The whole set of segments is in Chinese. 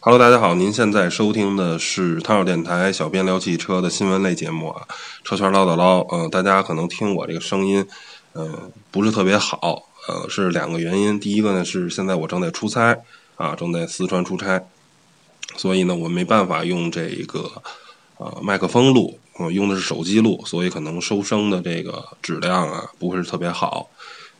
Hello，大家好，您现在收听的是汤小电台小编聊汽车的新闻类节目啊，车圈唠叨唠。呃，大家可能听我这个声音，呃，不是特别好，呃，是两个原因。第一个呢是现在我正在出差啊，正在四川出差，所以呢我没办法用这个呃麦克风录，呃，用的是手机录，所以可能收声的这个质量啊不会是特别好。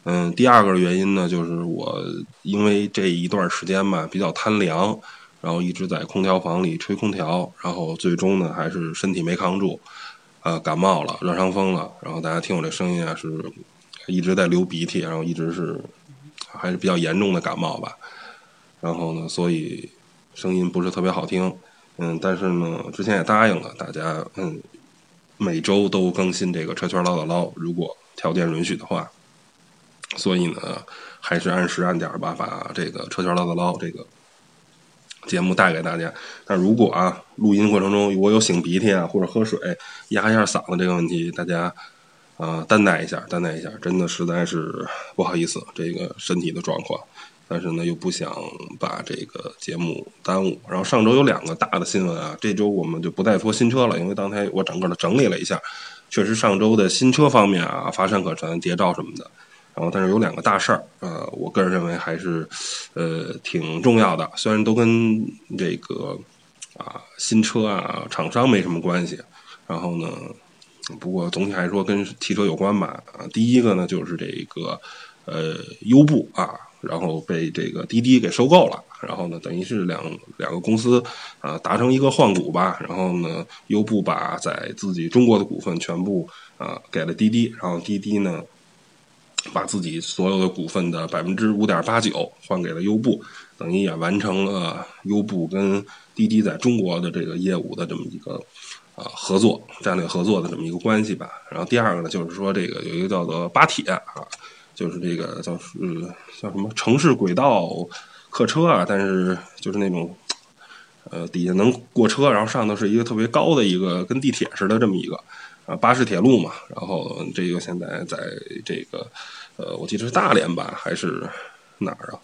嗯，第二个原因呢就是我因为这一段时间吧比较贪凉。然后一直在空调房里吹空调，然后最终呢还是身体没扛住，呃，感冒了，热伤风了。然后大家听我这声音啊，是一直在流鼻涕，然后一直是还是比较严重的感冒吧。然后呢，所以声音不是特别好听。嗯，但是呢，之前也答应了大家，嗯，每周都更新这个车圈唠叨唠，如果条件允许的话。所以呢，还是按时按点吧，把这个车圈唠叨唠这个。节目带给大家，但如果啊，录音过程中我有擤鼻涕啊，或者喝水压一下嗓子这个问题，大家啊担待一下，担待一下，真的实在是不好意思，这个身体的状况，但是呢又不想把这个节目耽误。然后上周有两个大的新闻啊，这周我们就不再说新车了，因为刚才我整个的整理了一下，确实上周的新车方面啊乏善可陈，谍照什么的。然后，但是有两个大事儿，呃，我个人认为还是，呃，挺重要的。虽然都跟这个啊新车啊厂商没什么关系，然后呢，不过总体来说跟汽车有关吧。啊，第一个呢就是这个呃优步啊，然后被这个滴滴给收购了。然后呢，等于是两两个公司啊达成一个换股吧。然后呢，优步把在自己中国的股份全部啊给了滴滴，然后滴滴呢。把自己所有的股份的百分之五点八九换给了优步，等于也完成了优步跟滴滴在中国的这个业务的这么一个啊合作战略合作的这么一个关系吧。然后第二个呢，就是说这个有一个叫做巴铁啊，就是这个叫是叫什么城市轨道客车啊，但是就是那种呃底下能过车，然后上头是一个特别高的一个跟地铁似的这么一个。啊，巴士铁路嘛，然后这个现在在这个，呃，我记得是大连吧，还是哪儿啊？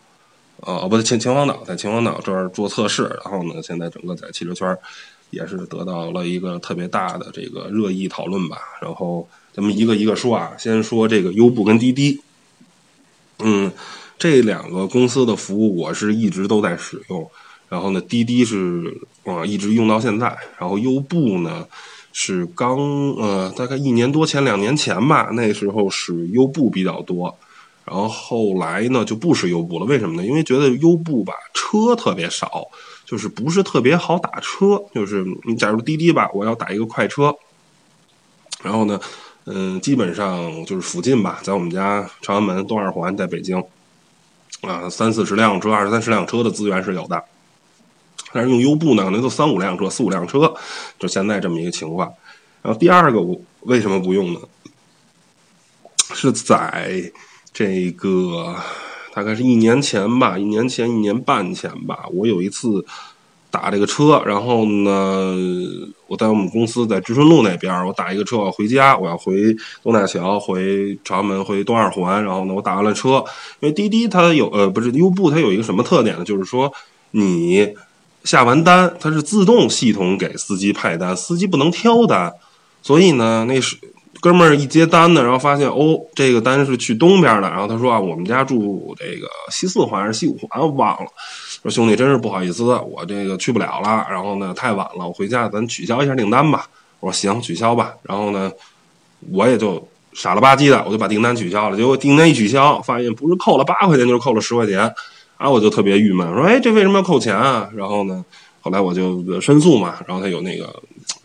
哦，不对，秦秦皇岛，在秦皇岛这儿做测试，然后呢，现在整个在汽车圈也是得到了一个特别大的这个热议讨论吧。然后咱们一个一个说啊，先说这个优步跟滴滴，嗯，这两个公司的服务我是一直都在使用，然后呢，滴滴是啊一直用到现在，然后优步呢。是刚呃，大概一年多前、两年前吧，那时候使优步比较多，然后后来呢就不使优步了。为什么呢？因为觉得优步吧车特别少，就是不是特别好打车。就是你假如滴滴吧，我要打一个快车，然后呢，嗯，基本上就是附近吧，在我们家朝阳门东二环，在北京啊，三四十辆车、二三十辆车的资源是有的。但是用优步呢，可能就三五辆车、四五辆车，就现在这么一个情况。然后第二个，我为什么不用呢？是在这个大概是一年前吧，一年前、一年半前吧，我有一次打这个车，然后呢，我在我们公司在知春路那边，我打一个车，我要回家，我要回东大桥、回朝阳门、回东二环，然后呢，我打完了车，因为滴滴它有呃，不是优步它有一个什么特点呢？就是说你。下完单，它是自动系统给司机派单，司机不能挑单，所以呢，那是哥们儿一接单呢，然后发现哦，这个单是去东边的，然后他说啊，我们家住这个西四环还是西五环，忘了。说兄弟，真是不好意思，我这个去不了了，然后呢，太晚了，我回家咱取消一下订单吧。我说行，取消吧。然后呢，我也就傻了吧唧的，我就把订单取消了。结果订单一取消，发现不是扣了八块钱，就是扣了十块钱。啊，我就特别郁闷，说，哎，这为什么要扣钱啊？然后呢，后来我就申诉嘛，然后他有那个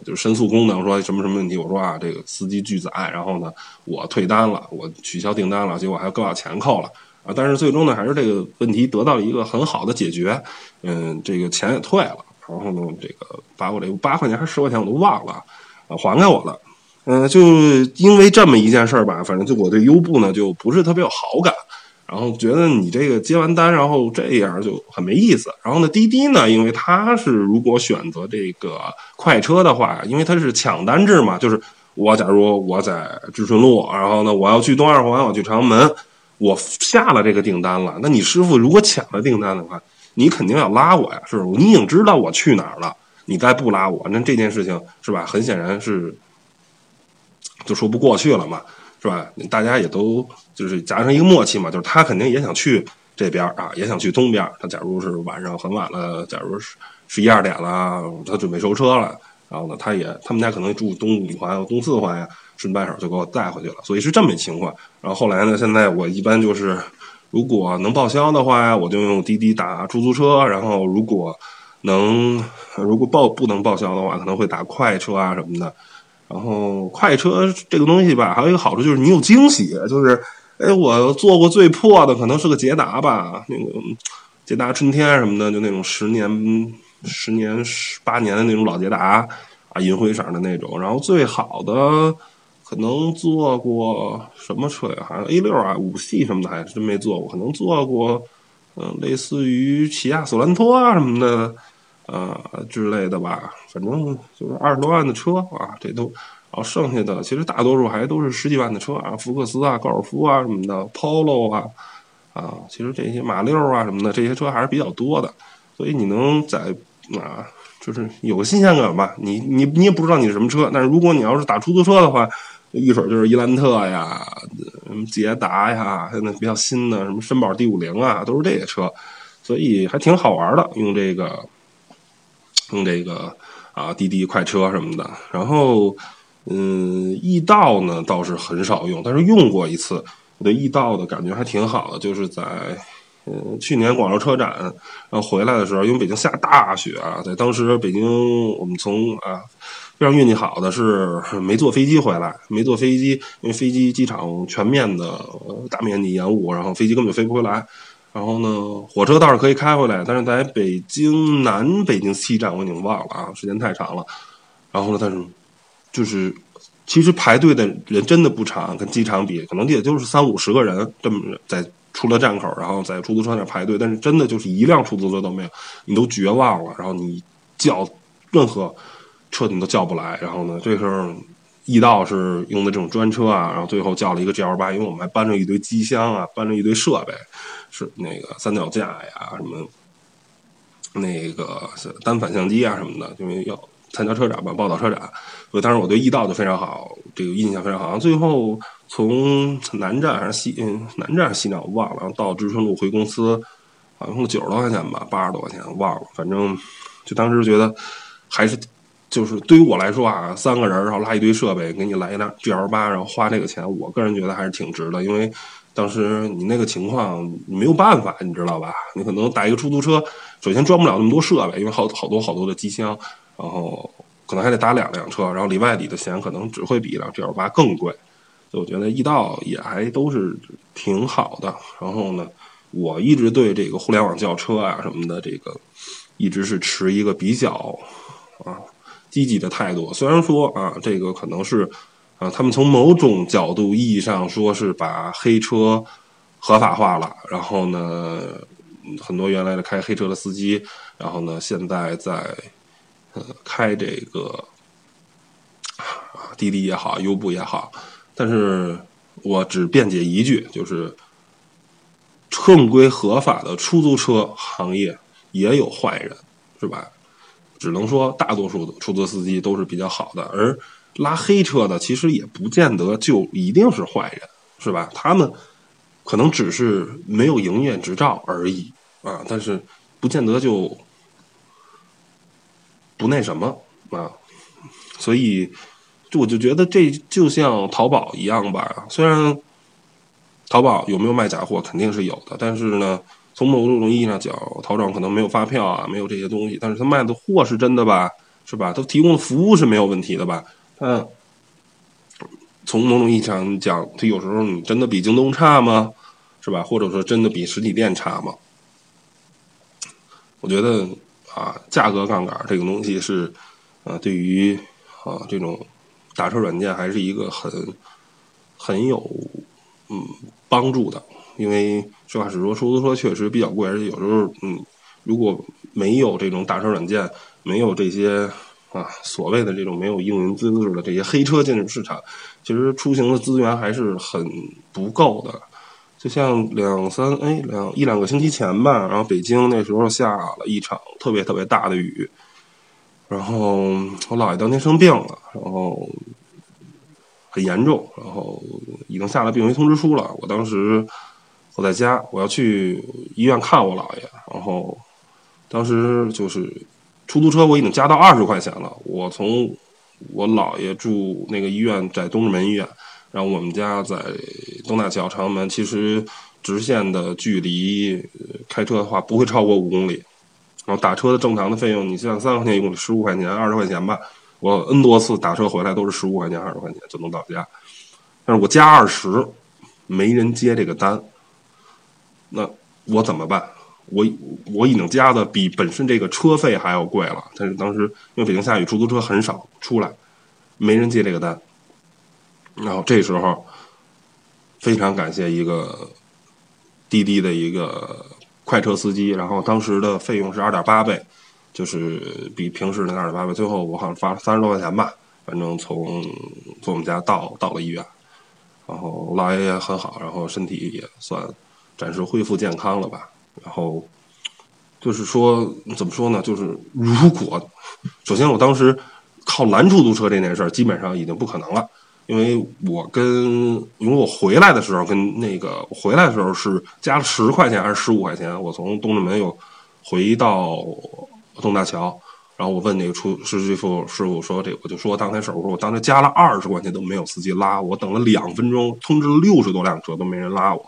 就是申诉功能，说什么什么问题？我说啊，这个司机拒载，然后呢，我退单了，我取消订单了，结果还给我钱扣了啊！但是最终呢，还是这个问题得到了一个很好的解决，嗯，这个钱也退了，然后呢，这个把我这八块钱还是十块钱我都忘了啊，还给我了，嗯，就因为这么一件事儿吧，反正就我对优步呢就不是特别有好感。然后觉得你这个接完单，然后这样就很没意思。然后呢，滴滴呢，因为它是如果选择这个快车的话，因为它是抢单制嘛，就是我假如我在知春路，然后呢我要去东二环，我去朝阳门，我下了这个订单了。那你师傅如果抢了订单的话，你肯定要拉我呀，是不是？你已经知道我去哪儿了，你再不拉我，那这件事情是吧？很显然是就说不过去了嘛，是吧？大家也都就是达成一个默契嘛，就是他肯定也想去这边啊，也想去东边。他假如是晚上很晚了，假如是十一二点了，他准备收车了，然后呢，他也他们家可能住东五环、东四环呀，顺带手就给我带回去了，所以是这么一情况。然后后来呢，现在我一般就是。如果能报销的话，我就用滴滴打出租车；然后如果能，如果报不能报销的话，可能会打快车啊什么的。然后快车这个东西吧，还有一个好处就是你有惊喜，就是哎，我坐过最破的可能是个捷达吧，那个捷达春天什么的，就那种十年、十年、十八年的那种老捷达啊，银灰色的那种。然后最好的。可能坐过什么车呀？好像 A 六啊，五系什么的还真没坐过。可能坐过，嗯，类似于起亚索兰托啊什么的，啊之类的吧。反正就是二十多万的车啊，这都。然后剩下的其实大多数还都是十几万的车啊，福克斯啊、高尔夫啊什么的，Polo 啊，啊，其实这些马六啊什么的这些车还是比较多的。所以你能在啊，就是有新鲜感吧。你你你也不知道你是什么车，但是如果你要是打出租车的话。一会儿就是伊兰特呀，什么捷达呀，现在比较新的什么绅宝 D 五零啊，都是这些车，所以还挺好玩的。用这个，用这个啊滴滴快车什么的。然后，嗯，易到呢倒是很少用，但是用过一次，我对易到的感觉还挺好的。就是在嗯去年广州车展，然后回来的时候，因为北京下大雪啊，在当时北京我们从啊。非常运气好的是没坐飞机回来，没坐飞机，因为飞机机场全面的大面积延误，然后飞机根本就飞不回来。然后呢，火车倒是可以开回来，但是在北京南北京西站我已经忘了啊，时间太长了。然后呢，但是就是其实排队的人真的不长，跟机场比，可能也就是三五十个人这么在出了站口，然后在出租车那排队，但是真的就是一辆出租车都没有，你都绝望了。然后你叫任何。车你都叫不来，然后呢，这时候易道是用的这种专车啊，然后最后叫了一个 G L 八，因为我们还搬着一堆机箱啊，搬着一堆设备，是那个三脚架呀，什么那个单反相机啊什么的，因为要参加车展嘛，报道车展，所以当时我对易道就非常好，这个印象非常好。最后从南站还是西嗯南站西站我忘了，然后到知春路回公司，好像用了九十多块钱吧，八十多块钱忘了，反正就当时觉得还是。就是对于我来说啊，三个人然后拉一堆设备，给你来一辆 G L 八，然后花这个钱，我个人觉得还是挺值的。因为当时你那个情况，你没有办法，你知道吧？你可能打一个出租车，首先装不了那么多设备，因为好好多好多的机箱，然后可能还得打两辆车，然后里外里的钱可能只会比一辆 G L 八更贵。所以我觉得易到也还都是挺好的。然后呢，我一直对这个互联网轿车啊什么的，这个一直是持一个比较啊。积极的态度，虽然说啊，这个可能是啊，他们从某种角度意义上说是把黑车合法化了，然后呢，很多原来的开黑车的司机，然后呢，现在在呃开这个滴滴也好，优步也好，但是我只辩解一句，就是正规合法的出租车行业也有坏人，是吧？只能说大多数的出租司机都是比较好的，而拉黑车的其实也不见得就一定是坏人，是吧？他们可能只是没有营业执照而已啊，但是不见得就不那什么啊。所以，就我就觉得这就像淘宝一样吧。虽然淘宝有没有卖假货，肯定是有的，但是呢。从某种意义上讲，淘宝可能没有发票啊，没有这些东西，但是他卖的货是真的吧，是吧？他提供的服务是没有问题的吧？嗯，从某种意义上讲，他有时候你真的比京东差吗？是吧？或者说真的比实体店差吗？我觉得啊，价格杠杆这个东西是，呃，对于啊这种打车软件还是一个很很有嗯帮助的。因为实话实说，出租车确实比较贵，而且有时候，嗯，如果没有这种打车软件，没有这些啊所谓的这种没有运营资质的这些黑车进入市场，其实出行的资源还是很不够的。就像两三哎两一两个星期前吧，然后北京那时候下了一场特别特别大的雨，然后我姥爷当天生病了，然后很严重，然后已经下了病危通知书了。我当时我在家，我要去医院看我姥爷，然后当时就是出租车我已经加到二十块钱了，我从我姥爷住那个医院在东直门医院。然后我们家在东大桥长门，其实直线的距离开车的话不会超过五公里，然后打车的正常的费用，你像三块钱一公里，十五块钱、二十块钱吧。我 N 多次打车回来都是十五块钱、二十块钱就能到家，但是我加二十，没人接这个单，那我怎么办？我我已经加的比本身这个车费还要贵了，但是当时因为北京下雨，出租车很少出来，没人接这个单。然后这时候，非常感谢一个滴滴的一个快车司机。然后当时的费用是二点八倍，就是比平时的二点八倍。最后我好像花了三十多块钱吧，反正从从我们家到到了医院。然后我姥爷很好，然后身体也算暂时恢复健康了吧。然后就是说怎么说呢？就是如果首先我当时靠拦出租车这件事儿，基本上已经不可能了。因为我跟，因为我回来的时候跟那个我回来的时候是加了十块钱还是十五块钱，我从东直门又回到东大桥，然后我问那个出司机师傅师傅说这我就说当天事儿，我说我当时加了二十块钱都没有司机拉我，等了两分钟，通知了六十多辆车都没人拉我，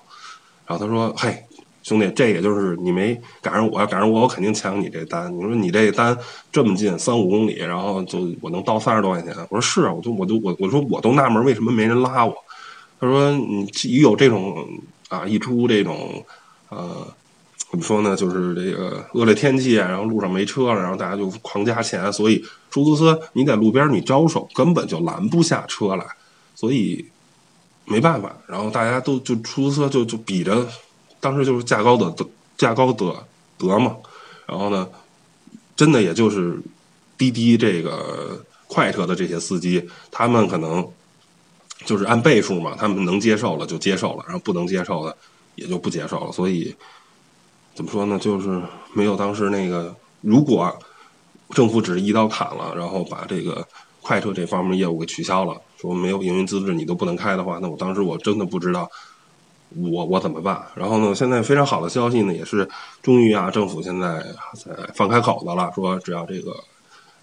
然后他说嘿。兄弟，这也就是你没赶上我，要赶上我，我肯定抢你这单。你说你这单这么近，三五公里，然后就我能到三十多块钱。我说是啊，我就我就我我说我都纳闷为什么没人拉我。他说你一有这种啊，一出这种呃怎么说呢，就是这个恶劣天气啊，然后路上没车了，然后大家就狂加钱，所以出租车你在路边你招手根本就拦不下车来，所以没办法，然后大家都就出租车就就比着。当时就是价高的价高得得嘛，然后呢，真的也就是滴滴这个快车的这些司机，他们可能就是按倍数嘛，他们能接受了就接受了，然后不能接受的也就不接受了。所以怎么说呢，就是没有当时那个，如果政府只是一刀砍了，然后把这个快车这方面业务给取消了，说没有营运资质你都不能开的话，那我当时我真的不知道。我我怎么办？然后呢？现在非常好的消息呢，也是终于啊，政府现在在放开口子了，说只要这个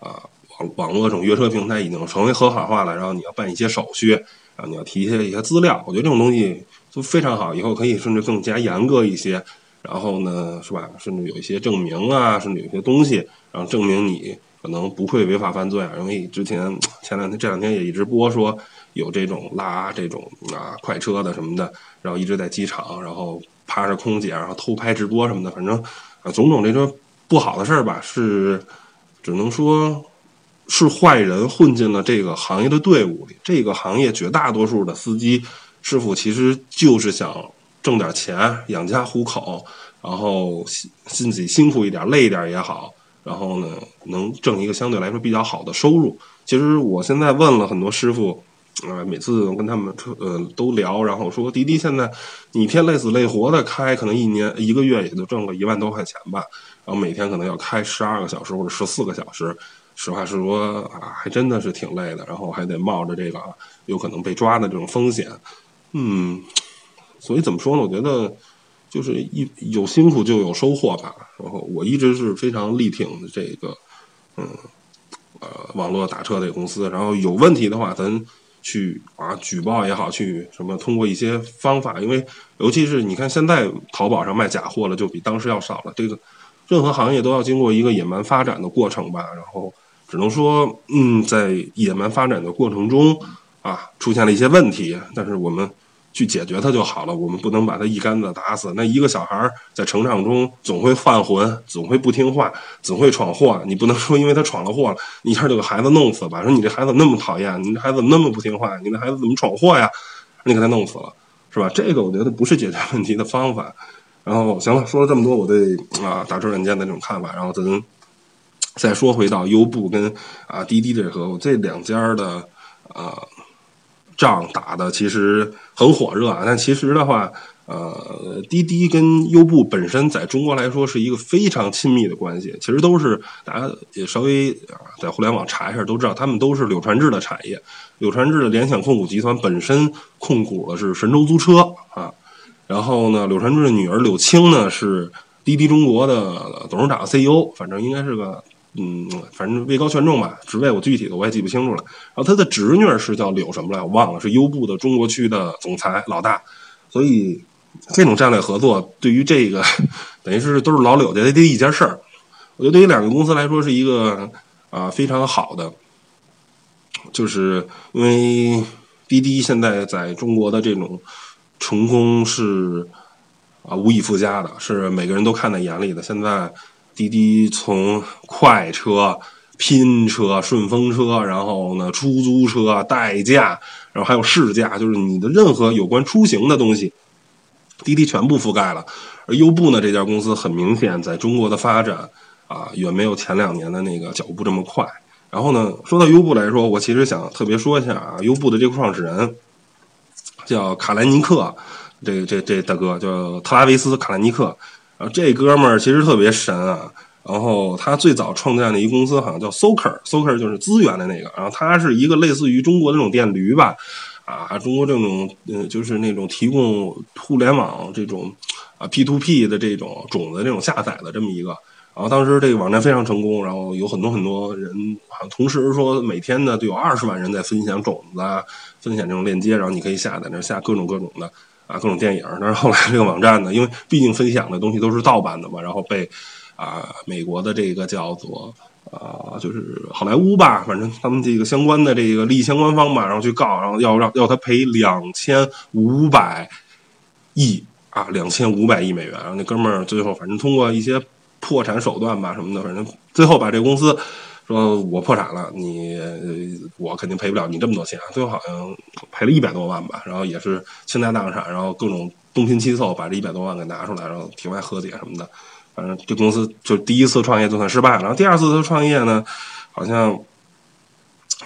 啊网网络这种约车平台已经成为合法化了，然后你要办一些手续，然后你要提一些一些资料，我觉得这种东西就非常好，以后可以甚至更加严格一些。然后呢，是吧？甚至有一些证明啊，甚至有一些东西，然后证明你可能不会违法犯罪啊。因为之前前两天这两天也一直播说。有这种拉这种啊快车的什么的，然后一直在机场，然后趴着空姐，然后偷拍直播什么的，反正啊种种这种不好的事儿吧，是只能说是坏人混进了这个行业的队伍里。这个行业绝大多数的司机师傅其实就是想挣点钱养家糊口，然后辛自己辛苦一点累一点也好，然后呢能挣一个相对来说比较好的收入。其实我现在问了很多师傅。啊，每次我跟他们呃都聊，然后说滴滴现在你天累死累活的开，可能一年一个月也就挣个一万多块钱吧。然后每天可能要开十二个小时或者十四个小时，实话实说啊，还真的是挺累的。然后还得冒着这个有可能被抓的这种风险，嗯，所以怎么说呢？我觉得就是一有辛苦就有收获吧。然后我一直是非常力挺这个嗯呃网络打车的公司。然后有问题的话，咱。去啊，举报也好，去什么通过一些方法，因为尤其是你看现在淘宝上卖假货了，就比当时要少了。这个任何行业都要经过一个野蛮发展的过程吧，然后只能说，嗯，在野蛮发展的过程中啊，出现了一些问题，但是我们。去解决它就好了，我们不能把它一竿子打死。那一个小孩在成长中总会犯浑，总会不听话，总会闯祸。你不能说因为他闯了祸了，一下就给孩子弄死吧？说你这孩子那么讨厌，你这孩子那么不听话？你这孩子怎么闯祸呀？你给他弄死了，是吧？这个我觉得不是解决问题的方法。然后行了，说了这么多我对啊打车软件的这种看法，然后咱再说回到优步跟啊滴滴这和这两家的啊。仗打的其实很火热啊，但其实的话，呃，滴滴跟优步本身在中国来说是一个非常亲密的关系，其实都是大家也稍微啊在互联网查一下都知道，他们都是柳传志的产业。柳传志的联想控股集团本身控股的是神州租车啊，然后呢，柳传志的女儿柳青呢是滴滴中国的董事长 CEO，反正应该是个嗯，反正位高权重吧，职位我具体的我也记不清楚了。然后他的侄女是叫柳什么来，我忘了，是优步的中国区的总裁老大，所以。这种战略合作对于这个，等于是都是老柳家的一件事儿。我觉得对于两个公司来说是一个啊非常好的，就是因为滴滴现在在中国的这种成功是啊无以复加的，是每个人都看在眼里的。现在滴滴从快车、拼车、顺风车，然后呢出租车、代驾，然后还有试驾，就是你的任何有关出行的东西。滴滴全部覆盖了，而优步呢？这家公司很明显在中国的发展啊，远没有前两年的那个脚步这么快。然后呢，说到优步来说，我其实想特别说一下啊，优步的这个创始人叫卡兰尼克，这这这大哥叫特拉维斯卡兰尼克。然后这哥们儿其实特别神啊。然后他最早创建的一个公司好像叫 Soker，Soker 就是资源的那个。然后他是一个类似于中国的那种电驴吧。啊，中国这种呃，就是那种提供互联网这种啊 P to P 的这种种子这种下载的这么一个，然后当时这个网站非常成功，然后有很多很多人，好像同时说每天呢都有二十万人在分享种子啊，分享这种链接，然后你可以下载那下各种各种的啊各种电影。但是后来这个网站呢，因为毕竟分享的东西都是盗版的嘛，然后被啊美国的这个叫做。啊，就是好莱坞吧，反正他们这个相关的这个利益相关方吧，然后去告，然后要让要他赔两千五百亿啊，两千五百亿美元。然后那哥们儿最后反正通过一些破产手段吧什么的，反正最后把这公司说我破产了，你我肯定赔不了你这么多钱。最后好像赔了一百多万吧，然后也是倾家荡产，然后各种东拼西凑把这一百多万给拿出来，然后庭外和解什么的。反正这公司就第一次创业就算失败了，然后第二次他创业呢，好像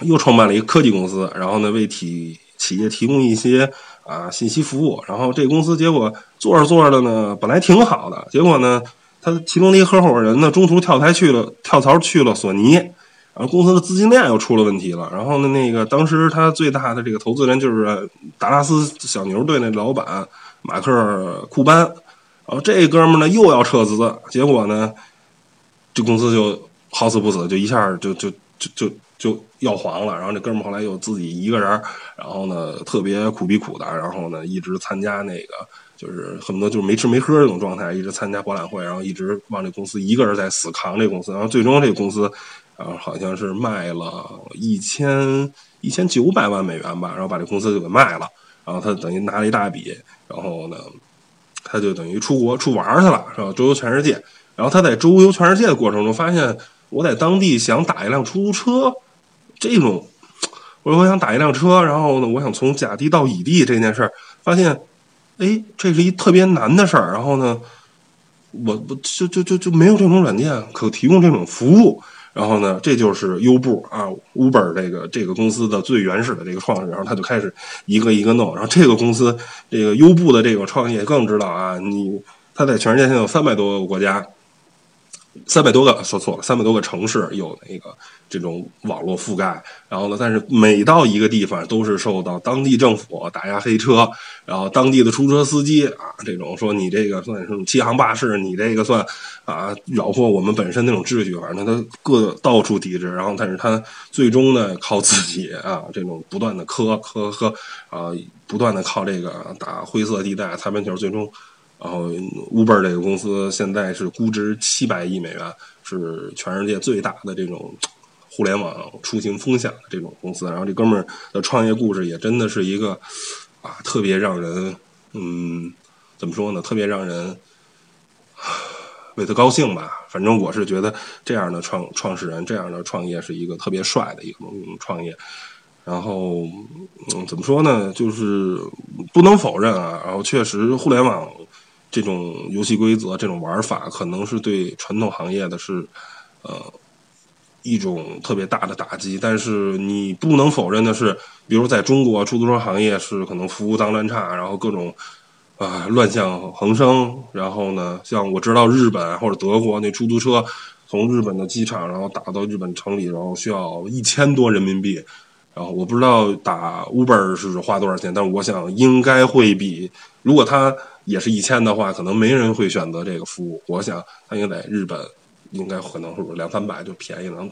又创办了一个科技公司，然后呢为体企业提供一些啊信息服务，然后这公司结果做着做着呢，本来挺好的，结果呢，他其中的一合伙人呢中途跳台去了，跳槽去了索尼，然后公司的资金链又出了问题了，然后呢那个当时他最大的这个投资人就是达拉斯小牛队那老板马克库班。然后这哥们呢又要撤资，结果呢，这公司就好死不死，就一下就就就就就要黄了。然后这哥们后来又自己一个人，然后呢特别苦逼苦的，然后呢一直参加那个，就是恨不得就是没吃没喝这种状态，一直参加博览会，然后一直往这公司一个人在死扛这公司。然后最终这公司，然后好像是卖了一千一千九百万美元吧，然后把这公司就给卖了。然后他等于拿了一大笔，然后呢。他就等于出国出玩去了，是吧？周游全世界。然后他在周游全世界的过程中，发现我在当地想打一辆出租车，这种，我说我想打一辆车，然后呢，我想从甲地到乙地这件事儿，发现，哎，这是一特别难的事儿。然后呢，我我就就就就没有这种软件可提供这种服务。然后呢，这就是优步啊，Uber 这个这个公司的最原始的这个创始人，然后他就开始一个一个弄。然后这个公司，这个优步的这个创业更知道啊，你他在全世界现在有三百多个国家。三百多个说错了，三百多个城市有那个这种网络覆盖，然后呢，但是每到一个地方都是受到当地政府打压黑车，然后当地的出租车司机啊，这种说你这个算什么欺行霸市，你这个算啊扰祸我们本身那种秩序，反正他各到处抵制，然后但是他最终呢靠自己啊这种不断的磕磕磕啊，不断的靠这个打灰色地带擦边球，最终。然后，Uber 这个公司现在是估值七百亿美元，是全世界最大的这种互联网出行风向的这种公司。然后这哥们儿的创业故事也真的是一个啊，特别让人嗯，怎么说呢？特别让人 为他高兴吧。反正我是觉得这样的创创始人，这样的创业是一个特别帅的一个创业。然后，嗯，怎么说呢？就是不能否认啊。然后确实，互联网。这种游戏规则，这种玩法，可能是对传统行业的是，呃，一种特别大的打击。但是你不能否认的是，比如在中国出租车行业是可能服务脏乱差，然后各种啊乱象横生。然后呢，像我知道日本或者德国那出租车从日本的机场然后打到日本城里，然后需要一千多人民币。然后我不知道打 Uber 是花多少钱，但我想应该会比如果它也是一千的话，可能没人会选择这个服务。我想它应该在日本应该可能是两三百就便宜了。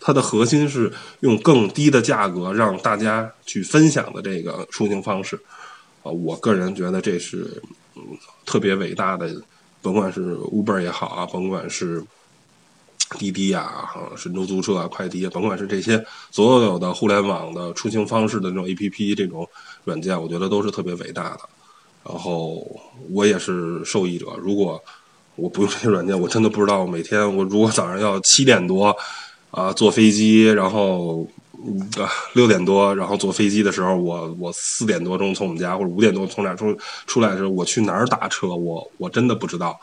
它的核心是用更低的价格让大家去分享的这个出行方式啊，我个人觉得这是嗯特别伟大的，甭管是 Uber 也好啊，甭管是。滴滴呀，神州租车啊，快递，甭管是这些所有的互联网的出行方式的这种 A P P 这种软件，我觉得都是特别伟大的。然后我也是受益者。如果我不用这些软件，我真的不知道每天我如果早上要七点多啊坐飞机，然后啊六点多然后坐飞机的时候，我我四点多钟从我们家或者五点多从哪出出来的时候，我去哪儿打车，我我真的不知道。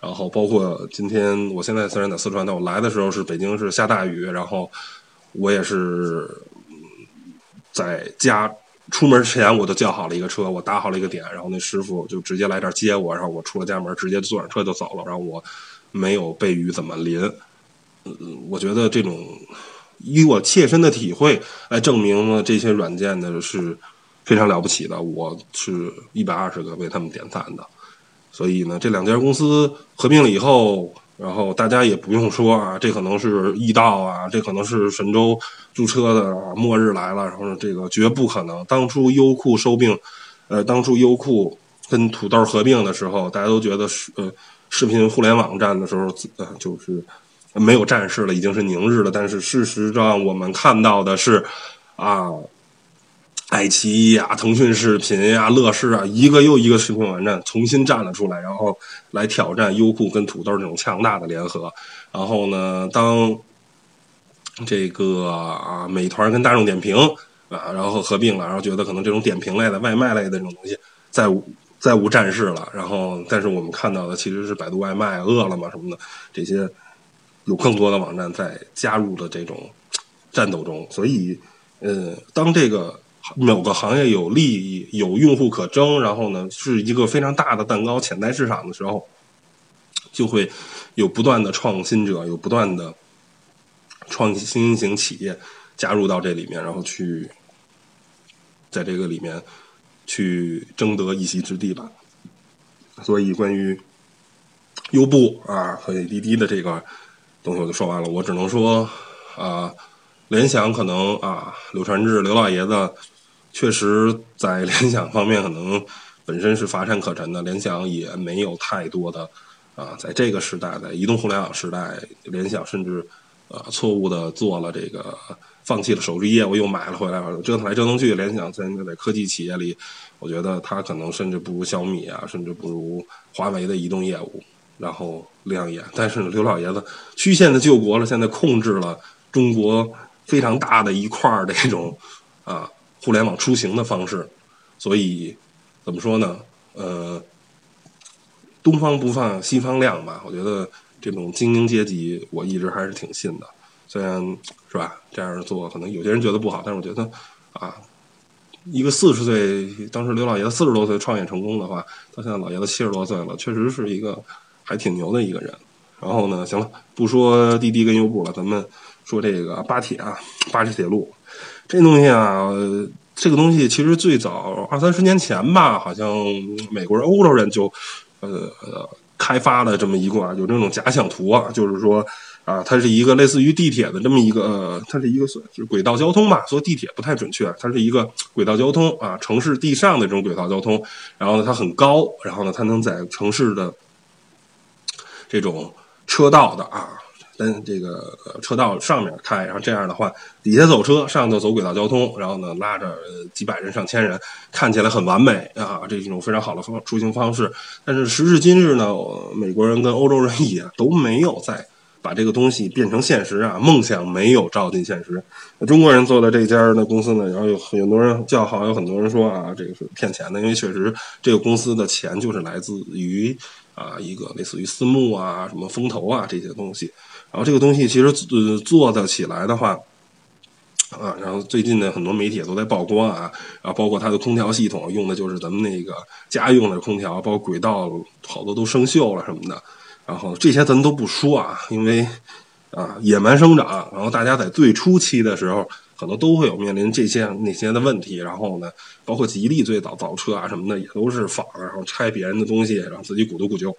然后包括今天，我现在虽然在四川，但我来的时候是北京是下大雨，然后我也是在家出门之前我都叫好了一个车，我打好了一个点，然后那师傅就直接来这儿接我，然后我出了家门，直接坐上车就走了，然后我没有被雨怎么淋。嗯，我觉得这种以我切身的体会来证明了这些软件呢是非常了不起的，我是一百二十个为他们点赞的。所以呢，这两家公司合并了以后，然后大家也不用说啊，这可能是易到啊，这可能是神州租车的末日来了，然后这个绝不可能。当初优酷收并，呃，当初优酷跟土豆合并的时候，大家都觉得是呃视频互联网站的时候，呃，就是没有战事了，已经是宁日了。但是事实上，我们看到的是啊。爱奇艺啊，腾讯视频呀，乐视啊，一个又一个视频网站重新站了出来，然后来挑战优酷跟土豆这种强大的联合。然后呢，当这个啊，美团跟大众点评啊，然后合并了，然后觉得可能这种点评类的、外卖类的这种东西再再无战事了。然后，但是我们看到的其实是百度外卖、饿了么什么的这些有更多的网站在加入了这种战斗中。所以，呃，当这个。某个行业有利益、有用户可争，然后呢是一个非常大的蛋糕潜在市场的时候，就会有不断的创新者，有不断的创新型企业加入到这里面，然后去在这个里面去争得一席之地吧。所以关于优步啊和滴滴的这个东西我就说完了，我只能说啊。联想可能啊，柳传志刘老爷子确实在联想方面可能本身是乏善可陈的。联想也没有太多的啊，在这个时代，在移动互联网时代，联想甚至啊错误的做了这个放弃了手机业务，又买了回来，折腾来折腾去。联想现在在科技企业里，我觉得它可能甚至不如小米啊，甚至不如华为的移动业务，然后亮眼。但是呢刘老爷子曲线的救国了，现在控制了中国。非常大的一块儿这种啊，互联网出行的方式，所以怎么说呢？呃，东方不放西方亮吧。我觉得这种精英阶级，我一直还是挺信的。虽然是吧，这样做可能有些人觉得不好，但是我觉得啊，一个四十岁，当时刘老爷子四十多岁创业成功的话，到现在老爷子七十多岁了，确实是一个还挺牛的一个人。然后呢，行了，不说滴滴跟优步了，咱们。说这个巴铁啊，巴铁铁路，这东西啊，这个东西其实最早二三十年前吧，好像美国人、欧洲人就呃开发了这么一个啊有这种假想图啊，就是说啊，它是一个类似于地铁的这么一个，它是一个算是轨道交通吧，说地铁不太准确，它是一个轨道交通啊，城市地上的这种轨道交通，然后呢，它很高，然后呢，它能在城市的这种车道的啊。跟这个车道上面开，然后这样的话，底下走车，上头走轨道交通，然后呢拉着几百人、上千人，看起来很完美啊，这是一种非常好的方出行方式。但是时至今日呢，美国人跟欧洲人也都没有再把这个东西变成现实啊，梦想没有照进现实。中国人做的这家的公司呢，然后有很多人叫好，有很多人说啊，这个是骗钱的，因为确实这个公司的钱就是来自于啊一个类似于私募啊、什么风投啊这些东西。然后这个东西其实呃做的起来的话，啊，然后最近呢，很多媒体也都在曝光啊，然后包括它的空调系统用的就是咱们那个家用的空调，包括轨道好多都生锈了什么的。然后这些咱都不说啊，因为啊野蛮生长，然后大家在最初期的时候，可能都会有面临这些那些的问题。然后呢，包括吉利最早造车啊什么的，也都是仿，然后拆别人的东西，然后自己鼓捣鼓旧，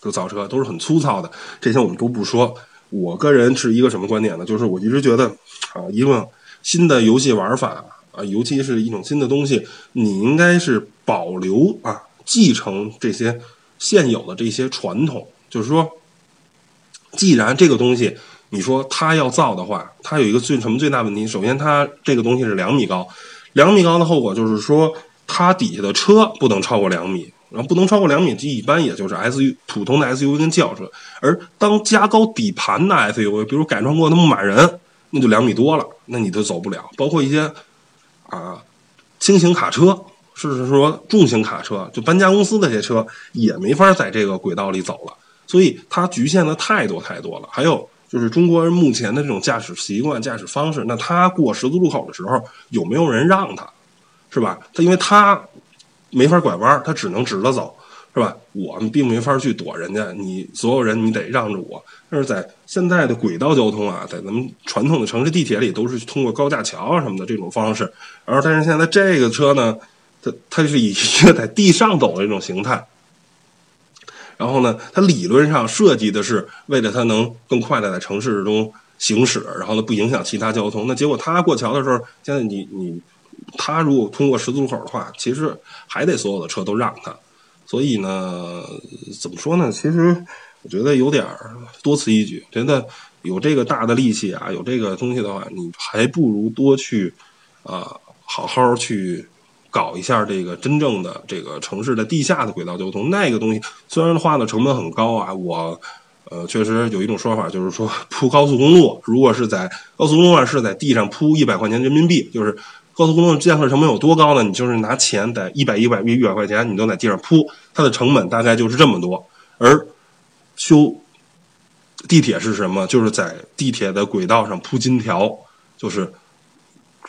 就造车都是很粗糙的。这些我们都不说。我个人是一个什么观点呢？就是我一直觉得啊，一个。新的游戏玩法啊，尤其是一种新的东西，你应该是保留啊，继承这些现有的这些传统。就是说，既然这个东西你说它要造的话，它有一个最什么最大问题？首先，它这个东西是两米高，两米高的后果就是说，它底下的车不能超过两米，然后不能超过两米，一般也就是 SU 普通的 SUV 跟轿车。而当加高底盘的 SUV，比如改装过的牧马人。那就两米多了，那你就走不了。包括一些啊轻型卡车，甚至说重型卡车，就搬家公司那些车也没法在这个轨道里走了。所以它局限的太多太多了。还有就是中国人目前的这种驾驶习惯、驾驶方式，那他过十字路口的时候有没有人让他，是吧？他因为他没法拐弯，他只能直着走。是吧？我们并没法去躲人家，你所有人你得让着我。但是在现在的轨道交通啊，在咱们传统的城市地铁里，都是通过高架桥啊什么的这种方式。然后，但是现在这个车呢，它它是以一个在地上走的这种形态。然后呢，它理论上设计的是为了它能更快的在城市中行驶，然后呢不影响其他交通。那结果它过桥的时候，现在你你，它如果通过十字路口的话，其实还得所有的车都让他。所以呢，怎么说呢？其实我觉得有点多此一举。觉得有这个大的力气啊，有这个东西的话，你还不如多去啊，好好去搞一下这个真正的这个城市的地下的轨道交通。那个东西虽然花的成本很高啊，我呃确实有一种说法，就是说铺高速公路，如果是在高速公路上是在地上铺一百块钱人民币，就是。高速公路建设成本有多高呢？你就是拿钱在一百一百一百块钱，你都在地上铺，它的成本大概就是这么多。而修地铁是什么？就是在地铁的轨道上铺金条，就是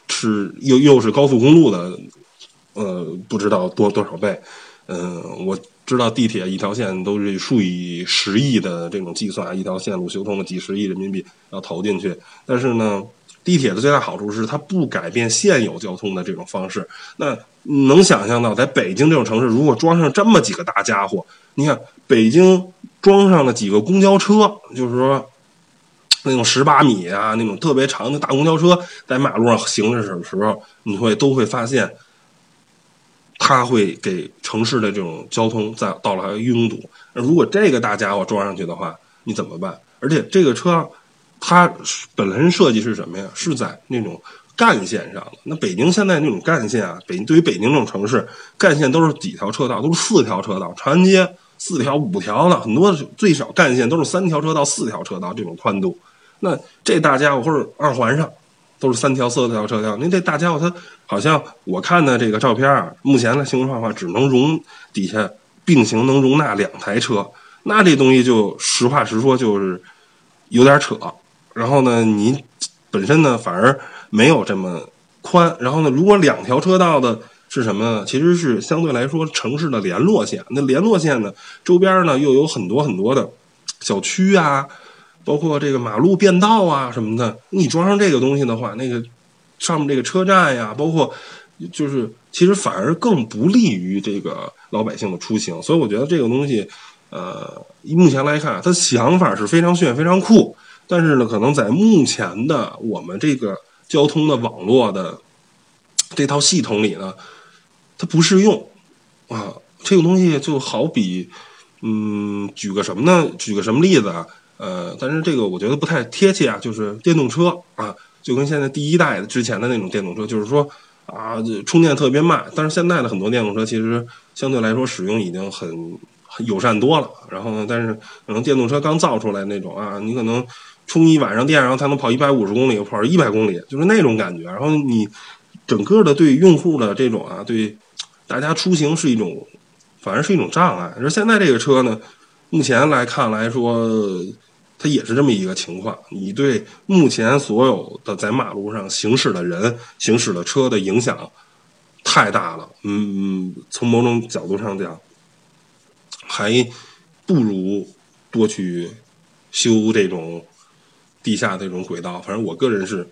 是又又是高速公路的，呃，不知道多多少倍。嗯，我知道地铁一条线都是数以十亿的这种计算，一条线路修通了几十亿人民币要投进去，但是呢。地铁的最大好处是它不改变现有交通的这种方式。那能想象到，在北京这种城市，如果装上这么几个大家伙，你看北京装上了几个公交车，就是说那种十八米啊，那种特别长的大公交车，在马路上行驶的时候，你会都会发现，它会给城市的这种交通再到了拥堵。那如果这个大家伙装上去的话，你怎么办？而且这个车。它本身设计是什么呀？是在那种干线上的。那北京现在那种干线啊，北对于北京这种城市，干线都是几条车道？都是四条车道。长安街四条、五条的，很多最少干线都是三条车道、四条车道这种宽度。那这大家伙或者二环上都是三条、四条车道。您这大家伙，它好像我看的这个照片啊，目前的形状化只能容底下并行能容纳两台车。那这东西就实话实说，就是有点扯。然后呢，你本身呢反而没有这么宽。然后呢，如果两条车道的是什么呢？其实是相对来说城市的联络线。那联络线呢，周边呢又有很多很多的小区啊，包括这个马路变道啊什么的。你装上这个东西的话，那个上面这个车站呀，包括就是其实反而更不利于这个老百姓的出行。所以我觉得这个东西，呃，目前来看，它想法是非常炫、非常酷。但是呢，可能在目前的我们这个交通的网络的这套系统里呢，它不适用啊。这个东西就好比，嗯，举个什么呢？举个什么例子啊？呃，但是这个我觉得不太贴切啊。就是电动车啊，就跟现在第一代之前的那种电动车，就是说啊，充电特别慢。但是现在的很多电动车其实相对来说使用已经很很友善多了。然后呢，但是可能电动车刚造出来那种啊，你可能。充一晚上电，然后才能跑一百五十公里，跑一百公里，就是那种感觉。然后你整个的对用户的这种啊，对大家出行是一种，反而是一种障碍。而现在这个车呢，目前来看来说，它也是这么一个情况。你对目前所有的在马路上行驶的人、行驶的车的影响太大了。嗯，从某种角度上讲，还不如多去修这种地下这种轨道。反正我个人是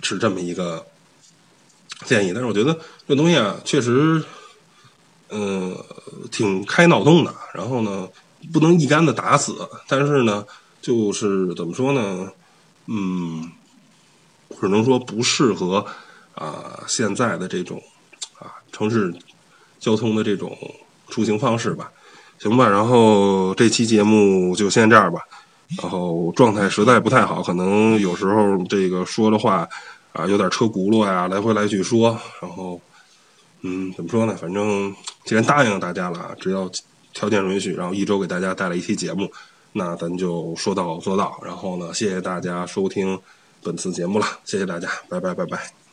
持这么一个建议。但是我觉得这东西啊，确实。嗯，挺开脑洞的。然后呢，不能一竿子打死。但是呢，就是怎么说呢？嗯，只能说不适合啊现在的这种啊城市交通的这种出行方式吧。行吧，然后这期节目就先这样吧。然后状态实在不太好，可能有时候这个说的话啊有点车轱辘呀，来回来去说。然后。嗯，怎么说呢？反正既然答应大家了，只要条件允许，然后一周给大家带来一期节目，那咱就说到做到。然后呢，谢谢大家收听本次节目了，谢谢大家，拜拜拜拜。